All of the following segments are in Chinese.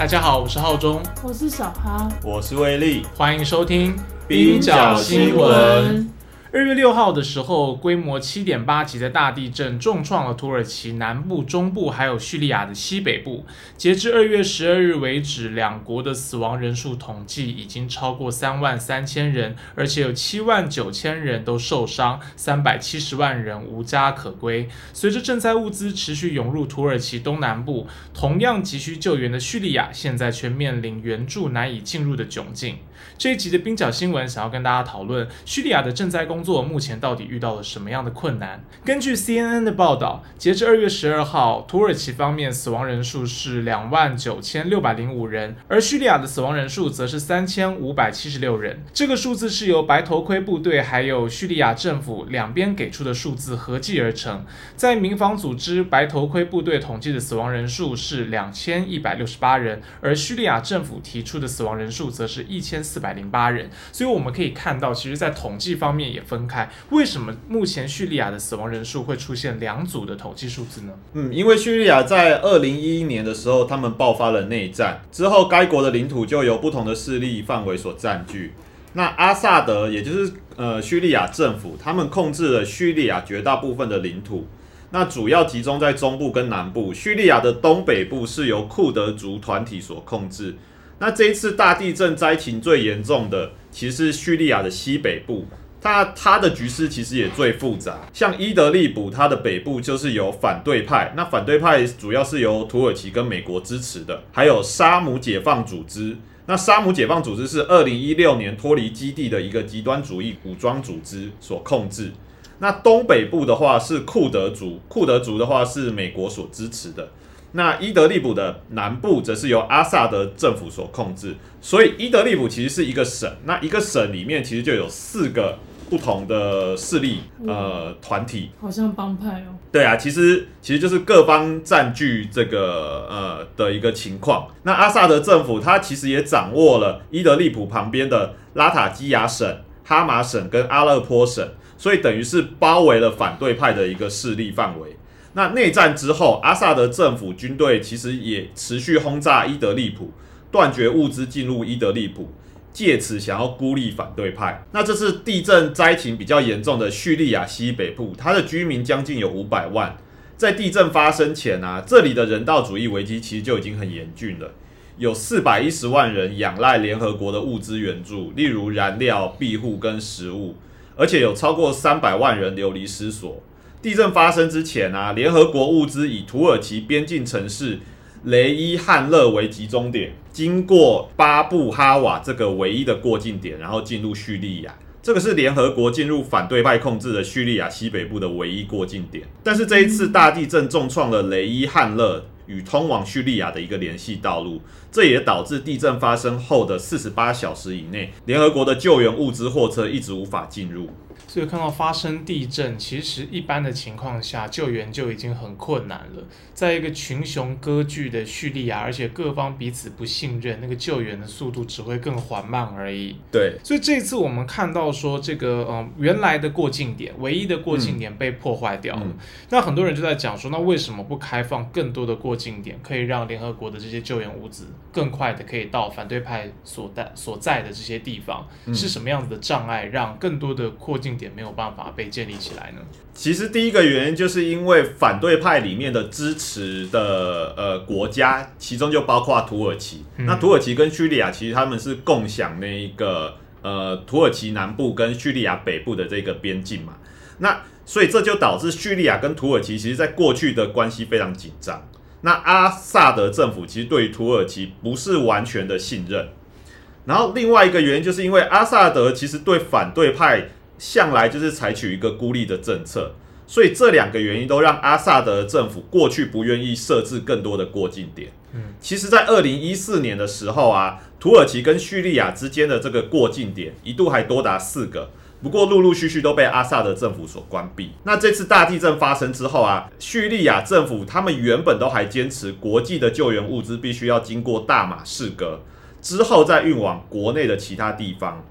大家好，我是浩中，我是小哈，我是威力，欢迎收听冰角新闻。二月六号的时候，规模七点八级的大地震重创了土耳其南部、中部，还有叙利亚的西北部。截至二月十二日为止，两国的死亡人数统计已经超过三万三千人，而且有七万九千人都受伤，三百七十万人无家可归。随着赈灾物资持续涌入土耳其东南部，同样急需救援的叙利亚，现在却面临援助难以进入的窘境。这一集的冰角新闻想要跟大家讨论叙利亚的赈灾工作目前到底遇到了什么样的困难？根据 CNN 的报道，截至二月十二号，土耳其方面死亡人数是两万九千六百零五人，而叙利亚的死亡人数则是三千五百七十六人。这个数字是由白头盔部队还有叙利亚政府两边给出的数字合计而成。在民防组织白头盔部队统计的死亡人数是两千一百六十八人，而叙利亚政府提出的死亡人数则是一千四百。零八人，所以我们可以看到，其实，在统计方面也分开。为什么目前叙利亚的死亡人数会出现两组的统计数字呢？嗯，因为叙利亚在二零一一年的时候，他们爆发了内战之后，该国的领土就由不同的势力范围所占据。那阿萨德，也就是呃叙利亚政府，他们控制了叙利亚绝大部分的领土，那主要集中在中部跟南部。叙利亚的东北部是由库德族团体所控制。那这一次大地震灾情最严重的，其实是叙利亚的西北部，它它的局势其实也最复杂。像伊德利卜，它的北部就是有反对派，那反对派主要是由土耳其跟美国支持的，还有沙姆解放组织。那沙姆解放组织是二零一六年脱离基地的一个极端主义武装组织所控制。那东北部的话是库德族，库德族的话是美国所支持的。那伊德利卜的南部则是由阿萨德政府所控制，所以伊德利卜其实是一个省。那一个省里面其实就有四个不同的势力呃团体，好像帮派哦。对啊，其实其实就是各方占据这个呃的一个情况。那阿萨德政府它其实也掌握了伊德利卜旁边的拉塔基亚省、哈马省跟阿勒颇省，所以等于是包围了反对派的一个势力范围。那内战之后，阿萨德政府军队其实也持续轰炸伊德利卜，断绝物资进入伊德利卜，借此想要孤立反对派。那这次地震灾情比较严重的叙利亚西北部，它的居民将近有五百万。在地震发生前啊，这里的人道主义危机其实就已经很严峻了，有四百一十万人仰赖联合国的物资援助，例如燃料、庇护跟食物，而且有超过三百万人流离失所。地震发生之前啊，联合国物资以土耳其边境城市雷伊汉勒为集中点，经过巴布哈瓦这个唯一的过境点，然后进入叙利亚。这个是联合国进入反对派控制的叙利亚西北部的唯一过境点。但是这一次大地震重创了雷伊汉勒与通往叙利亚的一个联系道路，这也导致地震发生后的四十八小时以内，联合国的救援物资货车一直无法进入。所以看到发生地震，其实一般的情况下救援就已经很困难了。在一个群雄割据的叙利亚，而且各方彼此不信任，那个救援的速度只会更缓慢而已。对，所以这次我们看到说，这个嗯原来的过境点，唯一的过境点被破坏掉了。那很多人就在讲说，那为什么不开放更多的过境点，可以让联合国的这些救援物资更快的可以到反对派所在所在的这些地方？是什么样子的障碍，让更多的过境？点没有办法被建立起来呢？其实第一个原因就是因为反对派里面的支持的呃国家，其中就包括土耳其。那土耳其跟叙利亚其实他们是共享那一个呃土耳其南部跟叙利亚北部的这个边境嘛。那所以这就导致叙利亚跟土耳其其实在过去的关系非常紧张。那阿萨德政府其实对于土耳其不是完全的信任。然后另外一个原因就是因为阿萨德其实对反对派。向来就是采取一个孤立的政策，所以这两个原因都让阿萨德政府过去不愿意设置更多的过境点。嗯，其实，在二零一四年的时候啊，土耳其跟叙利亚之间的这个过境点一度还多达四个，不过陆陆续续都被阿萨德政府所关闭。那这次大地震发生之后啊，叙利亚政府他们原本都还坚持国际的救援物资必须要经过大马士革之后再运往国内的其他地方。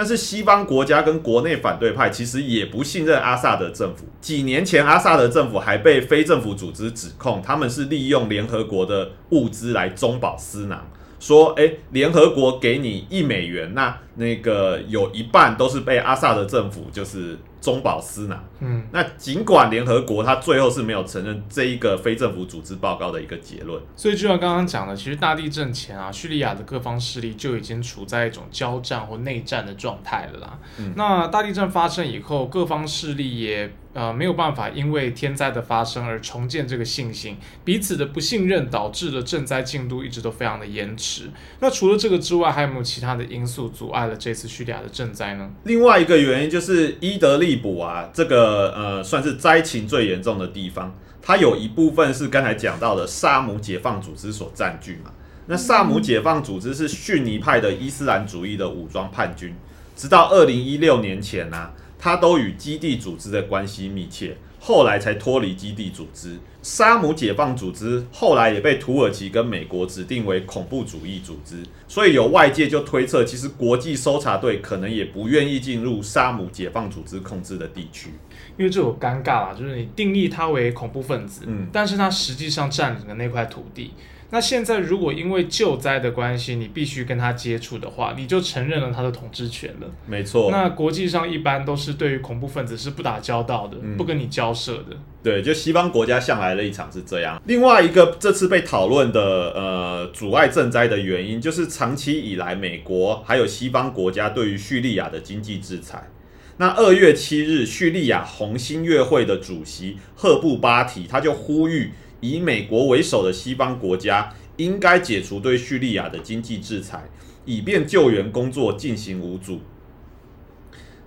但是西方国家跟国内反对派其实也不信任阿萨德政府。几年前，阿萨德政府还被非政府组织指控，他们是利用联合国的物资来中饱私囊。说，诶，联合国给你一美元，那那个有一半都是被阿萨德政府就是中饱私囊。嗯，那尽管联合国它最后是没有承认这一个非政府组织报告的一个结论，所以就像刚刚讲的，其实大地震前啊，叙利亚的各方势力就已经处在一种交战或内战的状态了啦。嗯那大地震发生以后，各方势力也呃没有办法因为天灾的发生而重建这个信心，彼此的不信任导致了赈灾进度一直都非常的延迟。那除了这个之外，还有没有其他的因素阻碍了这次叙利亚的赈灾呢？另外一个原因就是伊德利卜啊，这个呃算是灾情最严重的地方，它有一部分是刚才讲到的萨姆解放组织所占据嘛。那萨姆解放组织是逊尼派的伊斯兰主义的武装叛军，直到二零一六年前呢、它都与基地组织的关系密切，后来才脱离基地组织。沙姆解放组织后来也被土耳其跟美国指定为恐怖主义组织，所以有外界就推测，其实国际搜查队可能也不愿意进入沙姆解放组织控制的地区。因为这有尴尬啦，就是你定义他为恐怖分子，嗯但是他实际上占领的那块土地。那现在如果因为救灾的关系，你必须跟他接触的话，你就承认了他的统治权了。没错，那国际上一般都是对于恐怖分子是不打交道的，嗯不跟你交涉的。对，就西方国家向来的立场是这样。另外一个这次被讨论的呃阻碍赈灾的原因，就是长期以来美国还有西方国家对于叙利亚的经济制裁。那二月七日，叙利亚红新月会的主席赫布巴提他就呼吁，以美国为首的西方国家应该解除对叙利亚的经济制裁，以便救援工作进行无阻。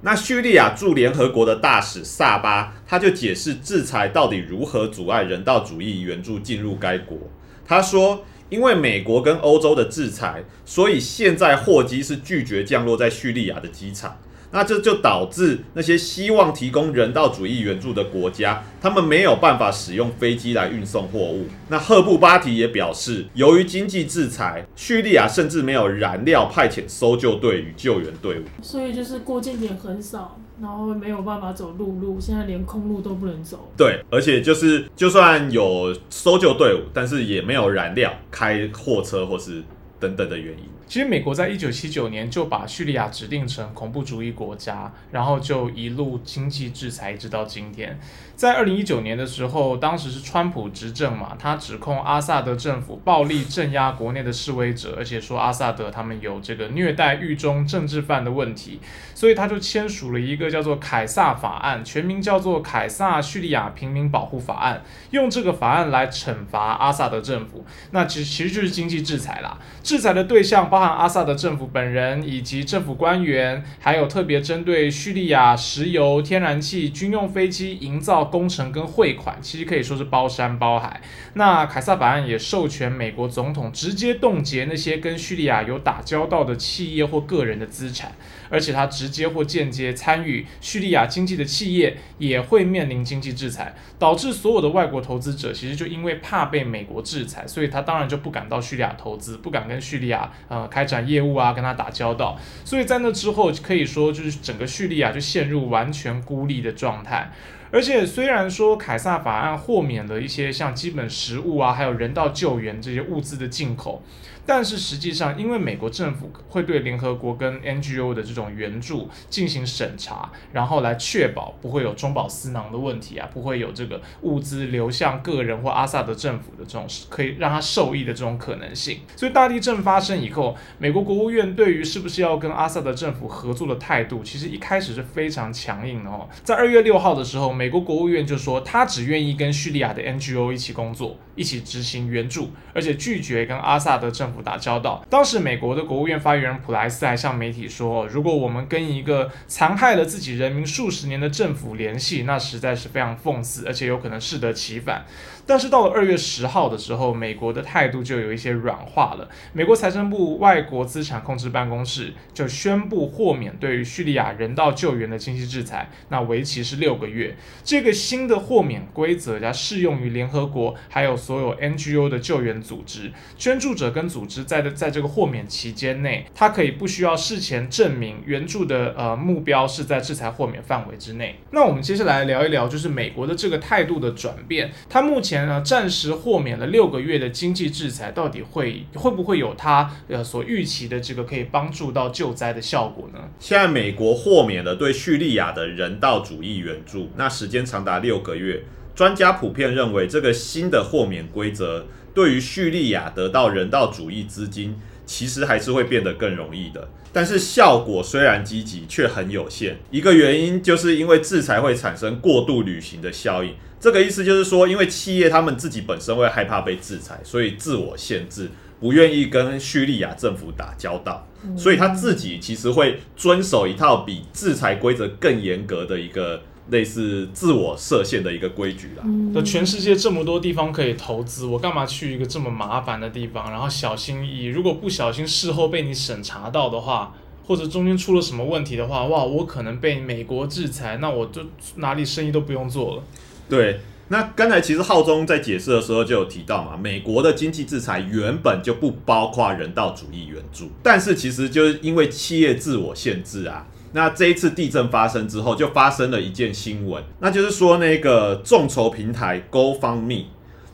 那叙利亚驻联合国的大使萨巴，他就解释制裁到底如何阻碍人道主义援助进入该国。他说，因为美国跟欧洲的制裁，所以现在货机是拒绝降落在叙利亚的机场。那这就导致那些希望提供人道主义援助的国家，他们没有办法使用飞机来运送货物。那赫布巴提也表示，由于经济制裁，叙利亚甚至没有燃料派遣搜救队与救援队伍。所以就是过境点很少，然后没有办法走陆路，现在连空路都不能走。对，而且就是就算有搜救队伍，但是也没有燃料开货车或是等等的原因。其实美国在一九七九年就把叙利亚指定成恐怖主义国家，然后就一路经济制裁，一直到今天。在二零一九年的时候，当时是川普执政嘛，他指控阿萨德政府暴力镇压国内的示威者，而且说阿萨德他们有这个虐待狱中政治犯的问题，所以他就签署了一个叫做凯撒法案，全名叫做凯撒叙利亚平民保护法案，用这个法案来惩罚阿萨德政府。那其实其实就是经济制裁啦，制裁的对象包含阿萨德政府本人以及政府官员，还有特别针对叙利亚石油、天然气、军用飞机营造工程跟汇款，其实可以说是包山包海。那凯撒法案也授权美国总统直接冻结那些跟叙利亚有打交道的企业或个人的资产，而且他直接或间接参与叙利亚经济的企业也会面临经济制裁，导致所有的外国投资者其实就因为怕被美国制裁，所以他当然就不敢到叙利亚投资，不敢跟叙利亚呃开展业务啊，跟他打交道。所以在那之后，可以说就是整个叙利亚就陷入完全孤立的状态。而且虽然说凯撒法案豁免了一些像基本食物啊，还有人道救援这些物资的进口，但是实际上，因为美国政府会对联合国跟 NGO 的这种援助进行审查，然后来确保不会有中饱私囊的问题啊，不会有这个物资流向个人或阿萨德政府的这种可以让他受益的这种可能性。所以大地震发生以后，美国国务院对于是不是要跟阿萨德政府合作的态度，其实一开始是非常强硬的哦。在二月六号的时候，美国国务院就说他只愿意跟叙利亚的 NGO 一起工作，一起执行援助，而且拒绝跟阿萨德政府打交道。当时美国的国务院发言人普莱斯还向媒体说，如果我们跟一个残害了自己人民数十年的政府联系，那实在是非常讽刺，而且有可能适得其反。但是到了二月十号的时候，美国的态度就有一些软化了。美国财政部外国资产控制办公室就宣布豁免对于叙利亚人道救援的经济制裁，那为期是六个月。这个新的豁免规则将适用于联合国还有所有 NGO 的救援组织。捐助者跟组组织在的在这个豁免期间内，他可以不需要事前证明援助的呃目标是在制裁豁免范围之内。那我们接下来聊一聊，就是美国的这个态度的转变。它目前呢暂时豁免了六个月的经济制裁，到底会会不会有它呃所预期的这个可以帮助到救灾的效果呢？现在美国豁免了对叙利亚的人道主义援助，那时间长达六个月。专家普遍认为，这个新的豁免规则对于叙利亚得到人道主义资金，其实还是会变得更容易的。但是效果虽然积极，却很有限。一个原因就是因为制裁会产生过度旅行的效应。这个意思就是说，因为企业他们自己本身会害怕被制裁，所以自我限制，不愿意跟叙利亚政府打交道，所以他自己其实会遵守一套比制裁规则更严格的一个类似自我设限的一个规矩啦。嗯那全世界这么多地方可以投资，我干嘛去一个这么麻烦的地方？然后小心翼翼，如果不小心事后被你审查到的话，或者中间出了什么问题的话，哇，我可能被美国制裁，那我就哪里生意都不用做了。对，那刚才其实浩中在解释的时候就有提到嘛，美国的经济制裁原本就不包括人道主义援助，但是其实就是因为企业自我限制啊。那这一次地震发生之后，就发生了一件新闻，那就是说那个众筹平台 GoFundMe，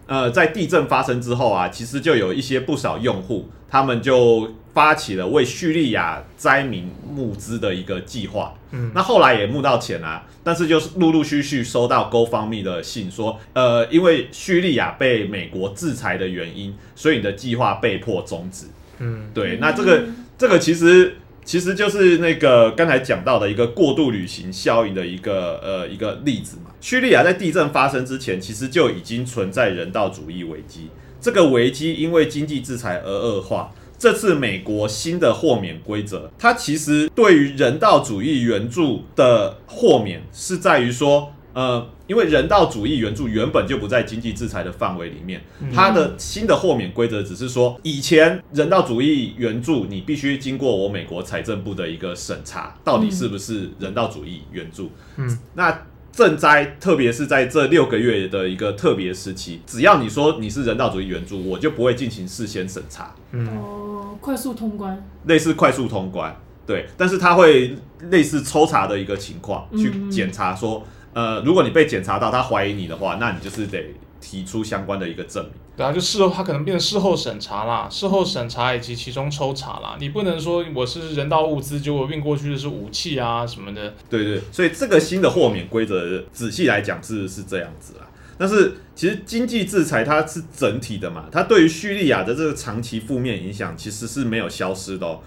呃，在地震发生之后啊，其实就有一些不少用户，他们就发起了为叙利亚灾民募资的一个计划。嗯，那后来也募到钱啊、但是就是陆陆续续收到 GoFundMe 的信说，呃，因为叙利亚被美国制裁的原因，所以你的计划被迫终止。嗯，对，那这个这个其实其实就是那个刚才讲到的一个过度旅行效应的一个呃一个例子嘛。叙利亚在地震发生之前，其实就已经存在人道主义危机，这个危机因为经济制裁而恶化。这次美国新的豁免规则，它其实对于人道主义援助的豁免是在于说，呃，因为人道主义援助原本就不在经济制裁的范围里面，它的新的豁免规则只是说，以前人道主义援助你必须经过我美国财政部的一个审查，到底是不是人道主义援助。嗯，那赈灾，特别是在这六个月的一个特别时期，只要你说你是人道主义援助，我就不会进行事先审查，嗯，哦，快速通关，类似快速通关。对，但是它会类似抽查的一个情况，去嗯。检查说，呃，如果你被检查到他怀疑你的话，那你就是得提出相关的一个证明。对啊，就事后他可能变成事后审查啦，事后审查以及其中抽查啦，你不能说我是人道物资，结果运过去的是武器啊什么的。对对，所以这个新的豁免规则，仔细来讲是是这样子啦。但是其实经济制裁它是整体的嘛，它对于叙利亚的这个长期负面影响其实是没有消失的哦。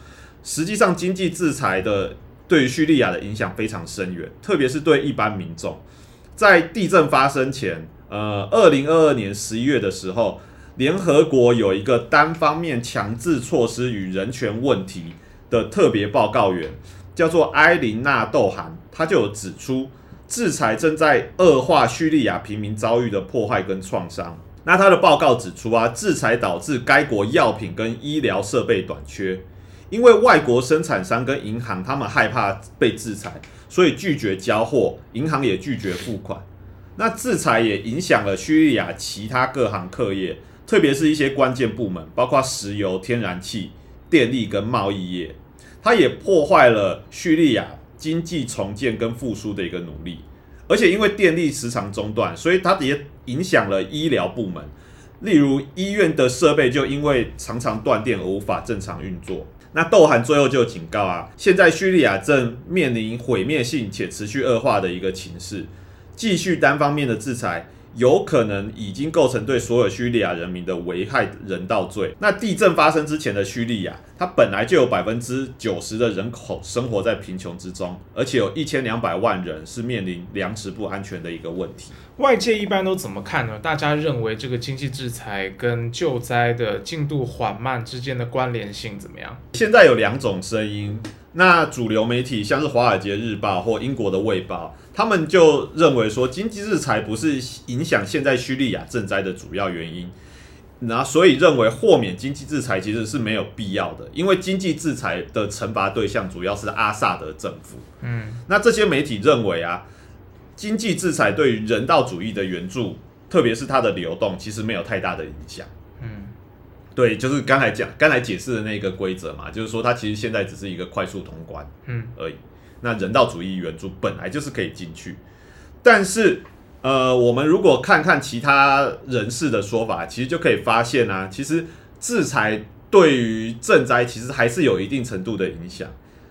实际上，经济制裁的对于叙利亚的影响非常深远，特别是对一般民众。在地震发生前，呃，二零二二年十一月的时候，联合国有一个单方面强制措施与人权问题的特别报告员，叫做埃琳娜·窦涵，他就有指出，制裁正在恶化叙利亚平民遭遇的破坏跟创伤。那他的报告指出啊，制裁导致该国药品跟医疗设备短缺，因为外国生产商跟银行他们害怕被制裁，所以拒绝交货，银行也拒绝付款。那制裁也影响了叙利亚其他各行各业，特别是一些关键部门，包括石油、天然气、电力跟贸易业。它也破坏了叙利亚经济重建跟复苏的一个努力。而且因为电力时常中断，所以它也影响了医疗部门，例如医院的设备就因为常常断电而无法正常运作。那窦涵最后就警告啊，现在叙利亚正面临毁灭性且持续恶化的一个情势，继续单方面的制裁，有可能已经构成对所有叙利亚人民的危害人道罪。那地震发生之前的叙利亚，它本来就有百分之九十的人口生活在贫穷之中，而且有一千两百万人是面临粮食不安全的一个问题。外界一般都怎么看呢？大家认为这个经济制裁跟救灾的进度缓慢之间的关联性怎么样？现在有两种声音，那主流媒体像是《华尔街日报》或英国的《卫报》，他们就认为说，经济制裁不是影响现在叙利亚赈灾的主要原因，那所以认为豁免经济制裁其实是没有必要的，因为经济制裁的惩罚对象主要是阿萨德政府。嗯，那这些媒体认为啊，经济制裁对于人道主义的援助，特别是它的流动，其实没有太大的影响。嗯，对，就是刚才讲、刚才解释的那个规则嘛，就是说它其实现在只是一个快速通关，嗯，而已。那人道主义援助本来就是可以进去，但是呃，我们如果看看其他人士的说法，其实就可以发现啊，其实制裁对于赈灾其实还是有一定程度的影响。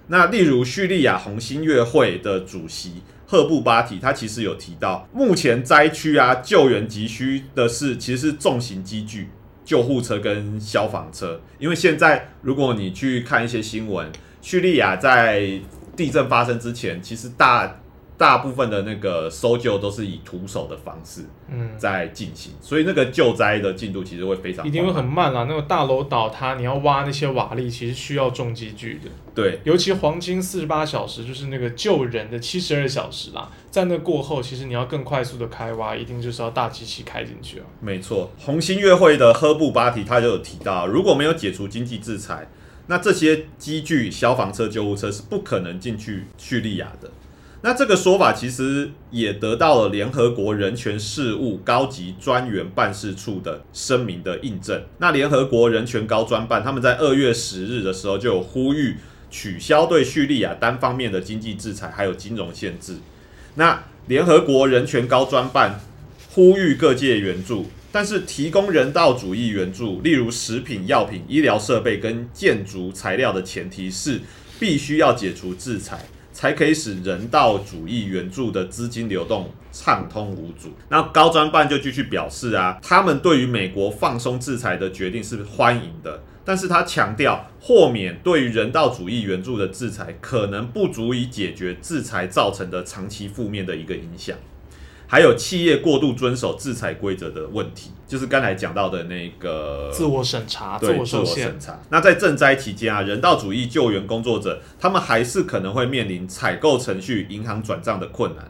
那例如叙利亚红新月会的主席赫布巴提，他其实有提到，目前灾区啊救援急需的是其实是重型机具。救护车跟消防车，因为现在如果你去看一些新闻，叙利亚在地震发生之前，其实大大部分的那个搜救都是以徒手的方式嗯，在进行，所以那个救灾的进度其实会非常一定会很慢啦。那个大楼倒塌，你要挖那些瓦砾，其实需要重机具的。对尤其黄金四十八小时，就是那个救人的七十二小时啦，在那过后，其实你要更快速的开挖，一定就是要大机器开进去啊。没错，红星月会的赫布巴提他就有提到，如果没有解除经济制裁，那这些机具、消防车、救护车是不可能进去叙利亚的。那这个说法其实也得到了联合国人权事务高级专员办事处的声明的印证。那联合国人权高专办他们在二月十日的时候就有呼吁取消对叙利亚单方面的经济制裁，还有金融限制。那联合国人权高专办呼吁各界援助，但是提供人道主义援助，例如食品、药品、医疗设备跟建筑材料的前提是必须要解除制裁，才可以使人道主义援助的资金流动畅通无阻。那高专办就继续表示啊，他们对于美国放松制裁的决定是欢迎的。但是他强调，豁免对于人道主义援助的制裁，可能不足以解决制裁造成的长期负面的一个影响。还有企业过度遵守制裁规则的问题，就是刚才讲到的那个自我审查、自对自我审，查。那在赈灾期间啊，人道主义救援工作者他们还是可能会面临采购程序、银行转账的困难。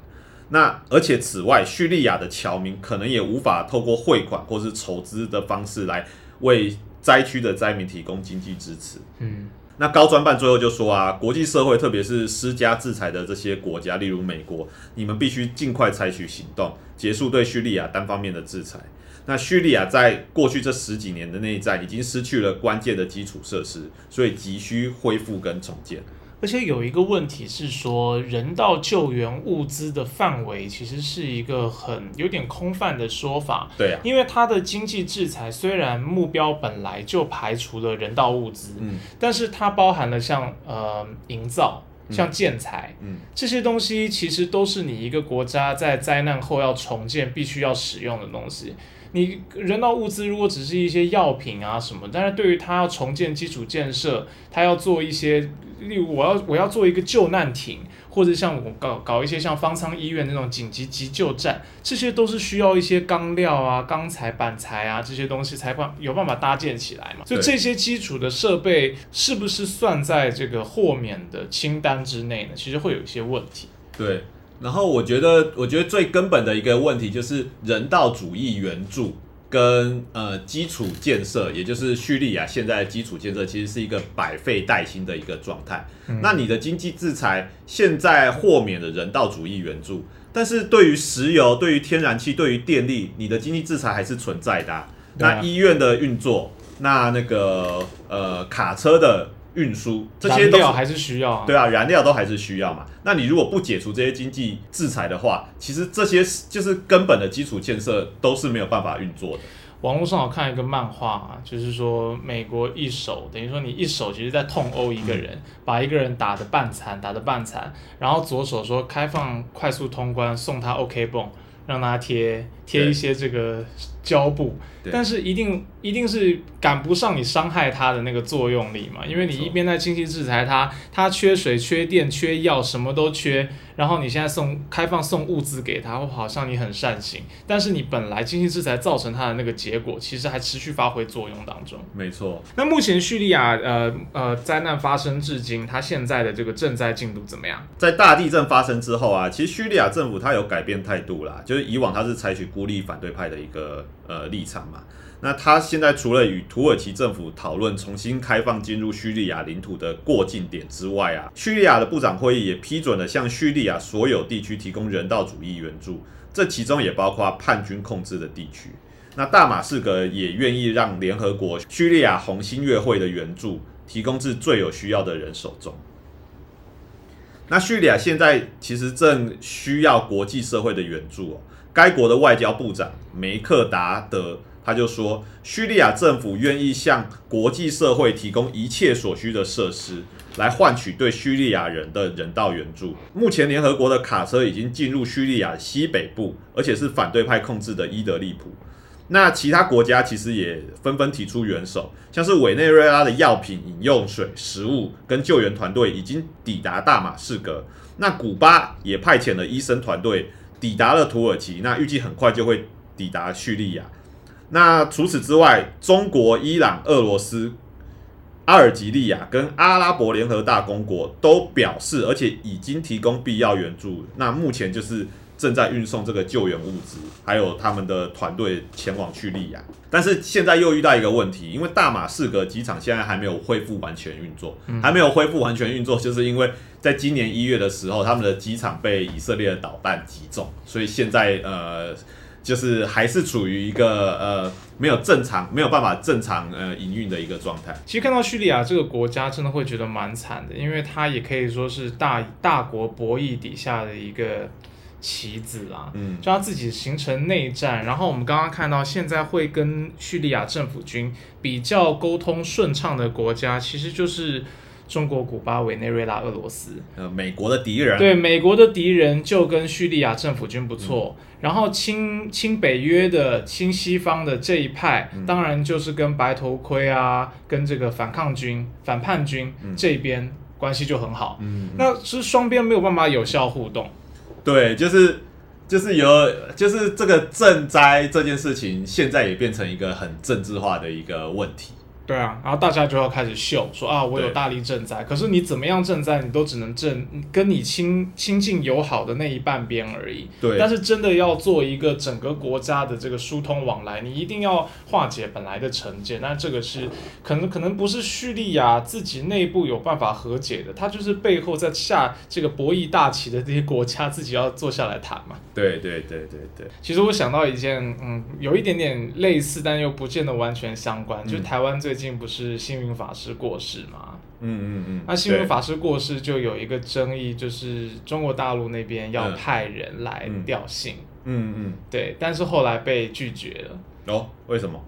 那而且此外，叙利亚的侨民可能也无法透过汇款或是筹资的方式来为灾区的灾民提供经济支持。嗯，那高专办最后就说啊，国际社会特别是施加制裁的这些国家，例如美国，你们必须尽快采取行动，结束对叙利亚单方面的制裁。那叙利亚在过去这十几年的内战已经失去了关键的基础设施，所以急需恢复跟重建。而且有一个问题是说，人道救援物资的范围其实是一个很有点空泛的说法，对啊，因为它的经济制裁虽然目标本来就排除了人道物资，嗯。但是它包含了像呃营造、嗯。像建材嗯，这些东西，其实都是你一个国家在灾难后要重建必须要使用的东西。你人道物资如果只是一些药品啊什么，但是对于他要重建基础建设，他要做一些，例如我要我要做一个救难艇，或者像我搞搞一些像方舱医院那种紧急急救站，这些都是需要一些钢料啊、钢材、板材啊这些东西才办有办法搭建起来嘛。所以这些基础的设备是不是算在这个豁免的清单之内呢？其实会有一些问题。对。然后我觉得，我觉得最根本的一个问题就是人道主义援助跟呃基础建设，也就是叙利亚现在的基础建设，其实是一个百废待兴的一个状态。那你的经济制裁现在豁免了人道主义援助，但是对于石油、对于天然气、对于电力，你的经济制裁还是存在的那医院的运作，那那个呃卡车的运输，这些都是燃料还是需要、啊。对啊，燃料都还是需要嘛。那你如果不解除这些经济制裁的话，其实这些就是根本的基础建设都是没有办法运作的。网络上我看一个漫画啊，就是说美国一手等于说你一手其实在痛殴一个人，把一个人打得半残，打得半残，然后左手说开放快速通关，送他 OK 泵，让他贴贴一些这个胶布，对。但是一定一定是赶不上你伤害它的那个作用力嘛，因为你一边在经济制裁它，它缺水、缺电、缺药，什么都缺，然后你现在送开放送物资给他，好像你很善行，但是你本来经济制裁造成它的那个结果，其实还持续发挥作用当中。没错，那目前叙利亚呃呃灾难发生至今，它现在的这个赈灾进度怎么样？在大地震发生之后啊，其实叙利亚政府它有改变态度啦，就是以往它是采取孤独立反对派的一个呃立场嘛。那他现在除了与土耳其政府讨论重新开放进入叙利亚领土的过境点之外啊，叙利亚的部长会议也批准了向叙利亚所有地区提供人道主义援助，这其中也包括叛军控制的地区。那大马士革也愿意让联合国叙利亚红新月会的援助提供至最有需要的人手中。那叙利亚现在其实正需要国际社会的援助哦。该国的外交部长梅克达德他就说，叙利亚政府愿意向国际社会提供一切所需的设施，来换取对叙利亚人的人道援助。目前，联合国的卡车已经进入叙利亚西北部，而且是反对派控制的伊德利卜。那其他国家其实也纷纷提出援手，像是委内瑞拉的药品、饮用水、食物跟救援团队已经抵达大马士革。那古巴也派遣了医生团队抵达了土耳其，那预计很快就会抵达叙利亚。那除此之外，中国、伊朗、俄罗斯、阿尔及利亚跟阿拉伯联合大公国都表示，而且已经提供必要援助。那目前就是正在运送这个救援物资，还有他们的团队前往叙利亚。但是现在又遇到一个问题，因为大马士革机场现在还没有恢复完全运作，还没有恢复完全运作，就是因为在今年一月的时候，他们的机场被以色列的导弹击中，所以现在呃。就是还是处于一个呃没有正常没有办法正常呃营运的一个状态。其实看到叙利亚这个国家，真的会觉得蛮惨的，因为它也可以说是大大国博弈底下的一个棋子啊。嗯，就它自己形成内战，然后我们刚刚看到现在会跟叙利亚政府军比较沟通顺畅的国家，其实就是。中国、古巴、委内瑞拉、俄罗斯，呃，美国的敌人，对，美国的敌人就跟叙利亚政府军不错，然后亲亲北约的、亲西方的这一派，当然就是跟白头盔啊，跟这个反抗军、反叛军这边关系就很好，嗯，那是双边没有办法有效互动，对，就是就是有，就是这个赈灾这件事情，现在也变成一个很政治化的一个问题。对啊，然后大家就要开始秀，说啊，我有大力赈灾。可是你怎么样赈灾，你都只能赈跟你亲亲近友好的那一半边而已。对。但是真的要做一个整个国家的这个疏通往来，你一定要化解本来的成见。那这个是可能可能不是叙利亚自己内部有办法和解的，它就是背后在下这个博弈大棋的这些国家自己要坐下来谈嘛。对对对对对。其实我想到一件，嗯，有一点点类似，但又不见得完全相关，就是台湾最。近不是星云法师过世吗？嗯嗯嗯。那星云法师过世就有一个争议，就是中国大陆那边要派人来吊唁。嗯嗯。对，但是后来被拒绝了。哦，为什么？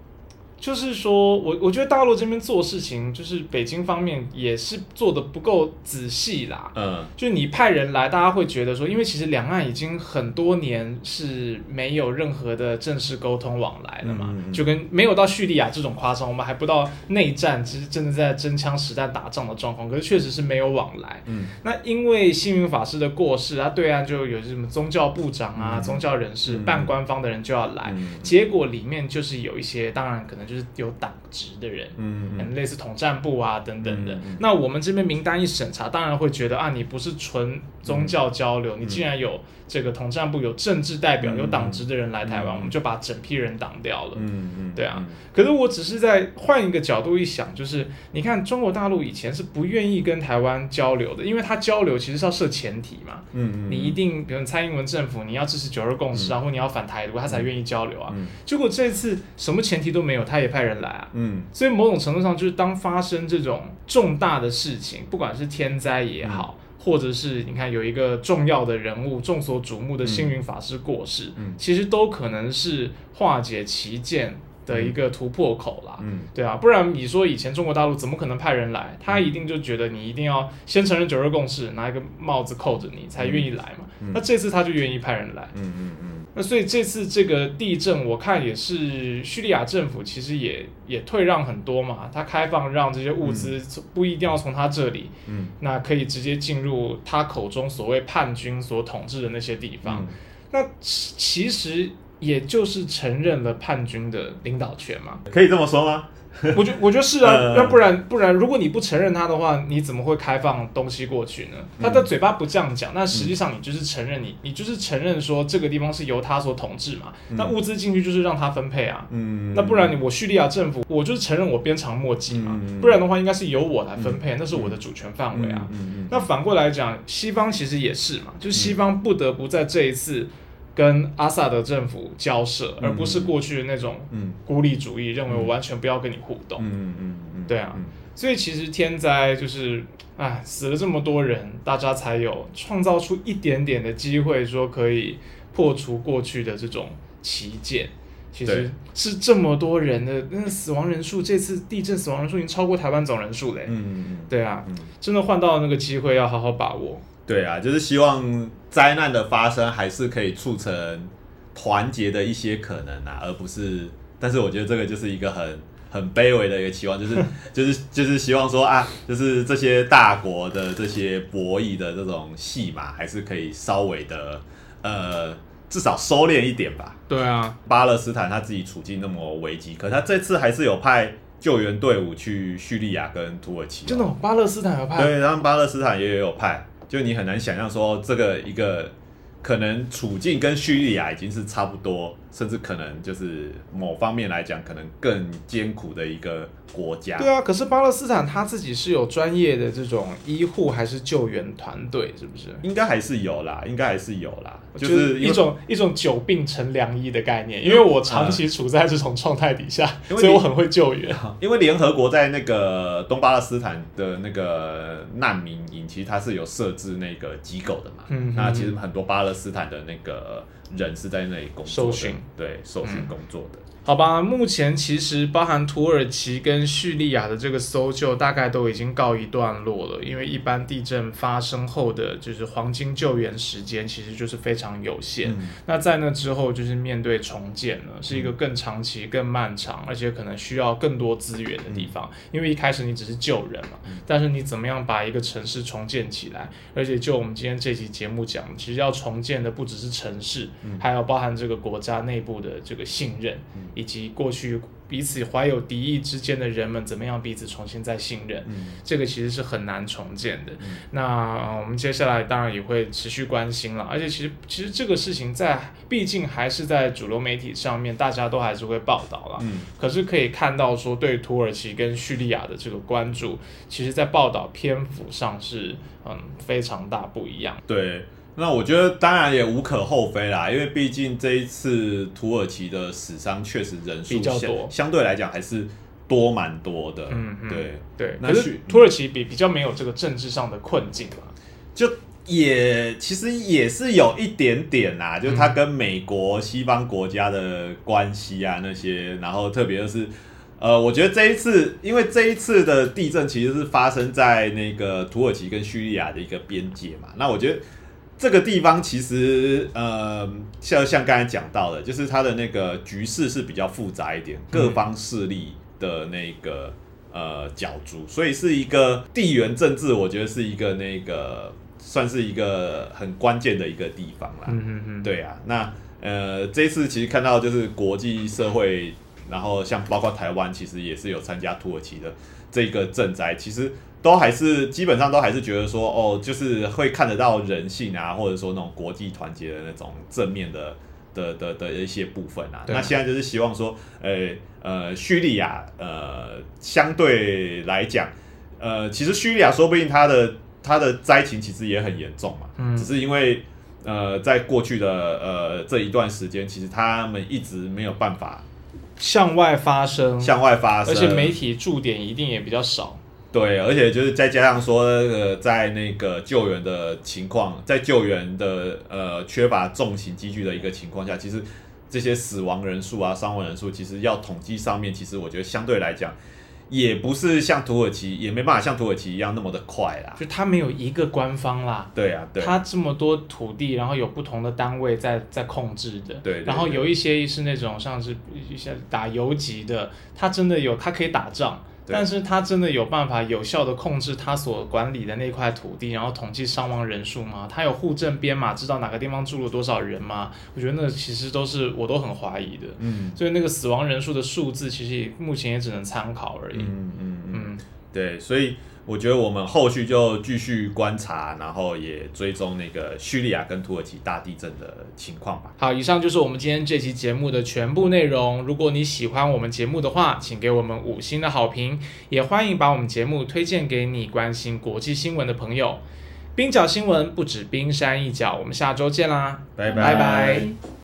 就是说，我我觉得大陆这边做事情，就是北京方面也是做的不够仔细啦。嗯，就你派人来，大家会觉得说，因为其实两岸已经很多年是没有任何的正式沟通往来了嘛，就跟没有到叙利亚这种夸张，我们还不到内战，其实真的在真枪实弹打仗的状况，可是确实是没有往来。嗯，那因为星云法师的过世，他，对岸就有什么宗教部长啊、宗教人士、半官方的人就要来，结果里面就是有一些，当然可能就。就是有党职的人，嗯，类似统战部啊等等的。那我们这边名单一审查，当然会觉得啊，你不是纯宗教交流，你既然有这个统战部有政治代表、有党职的人来台湾，我们就把整批人挡掉了。嗯嗯，对啊。可是我只是在换一个角度一想，就是你看中国大陆以前是不愿意跟台湾交流的，因为他交流其实是要设前提嘛。嗯嗯，你一定，比如蔡英文政府，你要支持九二共识，然后你要反台独，他才愿意交流啊。结果这次什么前提都没有，他也派人来啊。嗯，所以某种程度上就是当发生这种重大的事情，不管是天灾也好，或者是你看有一个重要的人物众所瞩目的星云法师过世，嗯，其实都可能是化解旗舰。的一个突破口啦，嗯，对啊，不然你说以前中国大陆怎么可能派人来？他一定就觉得你一定要先承认九二共识，拿一个帽子扣着你才愿意来嘛。那这次他就愿意派人来，嗯嗯嗯。那所以这次这个地震，我看也是叙利亚政府其实也也退让很多嘛，他开放让这些物资不一定要从他这里，嗯，那可以直接进入他口中所谓叛军所统治的那些地方。那其实。也就是承认了叛军的领导权嘛。可以这么说吗？我觉我觉得是啊，呃那不然不然，如果你不承认他的话，你怎么会开放东西过去呢？他的嘴巴不这样讲，那实际上你就是承认你，你就是承认说这个地方是由他所统治嘛。那物资进去就是让他分配啊。嗯，那不然你我叙利亚政府，我就是承认我鞭长莫及嘛。嗯不然的话，应该是由我来分配，那是我的主权范围啊。那反过来讲，西方其实也是嘛，就是西方不得不在这一次跟阿萨德政府交涉，嗯而不是过去的那种嗯孤立主义，认为我完全不要跟你互动。嗯嗯嗯，对啊嗯所以其实天灾就是，哎，死了这么多人，大家才有创造出一点点的机会，说可以破除过去的这种旗舰。其对实是这么多人的那个死亡人数，这次地震死亡人数已经超过台湾总人数嘞。嗯嗯对啊，嗯，真的换到那个机会要好好把握。对啊，就是希望灾难的发生还是可以促成团结的一些可能啊，而不是，但是我觉得这个就是一个很。很卑微的一个期望，就是 就是就是希望说啊，就是这些大国的这些博弈的这种戏码，还是可以稍微的呃，至少收敛一点吧。对啊，巴勒斯坦他自己处境那么危机，可他这次还是有派救援队伍去叙利亚跟土耳其哦、真的哦、巴勒斯坦有派，对，然后巴勒斯坦也有派，就你很难想象说这个一个可能处境跟叙利亚已经是差不多，甚至可能就是某方面来讲，可能更艰苦的一个国家。对啊，可是巴勒斯坦他自己是有专业的这种医护还是救援团队，是不是？应该还是有啦，应该还是有啦，就就是一种一种久病成良医的概念，因为我长期处在这种状态底下，所以我很会救援。因为联合国在那个东巴勒斯坦的那个难民营，其实它是有设置那个机构的嘛。嗯那其实很多巴勒斯坦的那个人是在那里工作的对，受训嗯工作的。好吧，目前其实包含土耳其跟叙利亚的这个搜救，大概都已经告一段落了。因为一般地震发生后的就是黄金救援时间，其实就是非常有限。嗯那在那之后，就是面对重建了，是一个更长期、更漫长，而且可能需要更多资源的地方。因为一开始你只是救人嘛，但是你怎么样把一个城市重建起来？而且就我们今天这期节目讲，其实要重建的不只是城市，还有包含这个国家内部的这个信任，以及过去彼此怀有敌意之间的人们怎么样彼此重新再信任。嗯这个其实是很难重建的。那、呃我们接下来当然也会持续关心了，而且其实其实这个事情在毕竟还是在主流媒体上面，大家都还是会报道了。嗯可是可以看到说，对土耳其跟叙利亚的这个关注，其实在报道篇幅上是嗯非常大不一样。对，那我觉得当然也无可厚非啦，因为毕竟这一次土耳其的死伤确实人数相比较多相对来讲还是多蛮多的。嗯嗯对，对，那可是土耳其比比较没有这个政治上的困境嘛。就也其实也是有一点点啦，就是它跟美国、西方国家的关系啊那些，然后特别是。呃，我觉得这一次，因为这一次的地震其实是发生在那个土耳其跟叙利亚的一个边界嘛。那我觉得这个地方其实，呃，像像刚才讲到的，就是它的那个局势是比较复杂一点，各方势力的那个呃角逐，所以是一个地缘政治，我觉得是一个那个算是一个很关键的一个地方啦。嗯嗯嗯，对啊，那呃，这一次其实看到就是国际社会，然后像包括台湾，其实也是有参加土耳其的这个赈灾，其实都还是基本上都还是觉得说，哦，就是会看得到人性啊，或者说那种国际团结的那种正面的。的的的一些部分啊，那现在就是希望说，呃呃，叙利亚呃相对来讲，呃，其实叙利亚说不定它的它的灾情其实也很严重嘛，嗯。只是因为呃，在过去的呃这一段时间，其实他们一直没有办法向外发声，向外发声，而且媒体驻点一定也比较少。对，而且就是再加上说，呃，在那个救援的情况，在救援的呃缺乏重型机具的一个情况下，其实这些死亡人数啊、伤亡人数，其实要统计上面，其实我觉得相对来讲，也不是像土耳其，也没办法像土耳其一样那么的快啦。就它没有一个官方啦，对啊，对，它这么多土地，然后有不同的单位在在控制的，对对然后有一些是那种像是一些打游击的，它真的有，它可以打仗，对但是他真的有办法有效的控制他所管理的那块土地，然后统计伤亡人数吗？他有户政编码，知道哪个地方住了多少人吗？我觉得那其实都是我都很怀疑的。嗯所以那个死亡人数的数字，其实目前也只能参考而已。嗯嗯嗯，嗯，对，所以我觉得我们后续就继续观察，然后也追踪那个叙利亚跟土耳其大地震的情况吧。好，以上就是我们今天这期节目的全部内容。如果你喜欢我们节目的话，请给我们五星的好评，也欢迎把我们节目推荐给你关心国际新闻的朋友。冰角新闻不止冰山一角，我们下周见啦！拜拜拜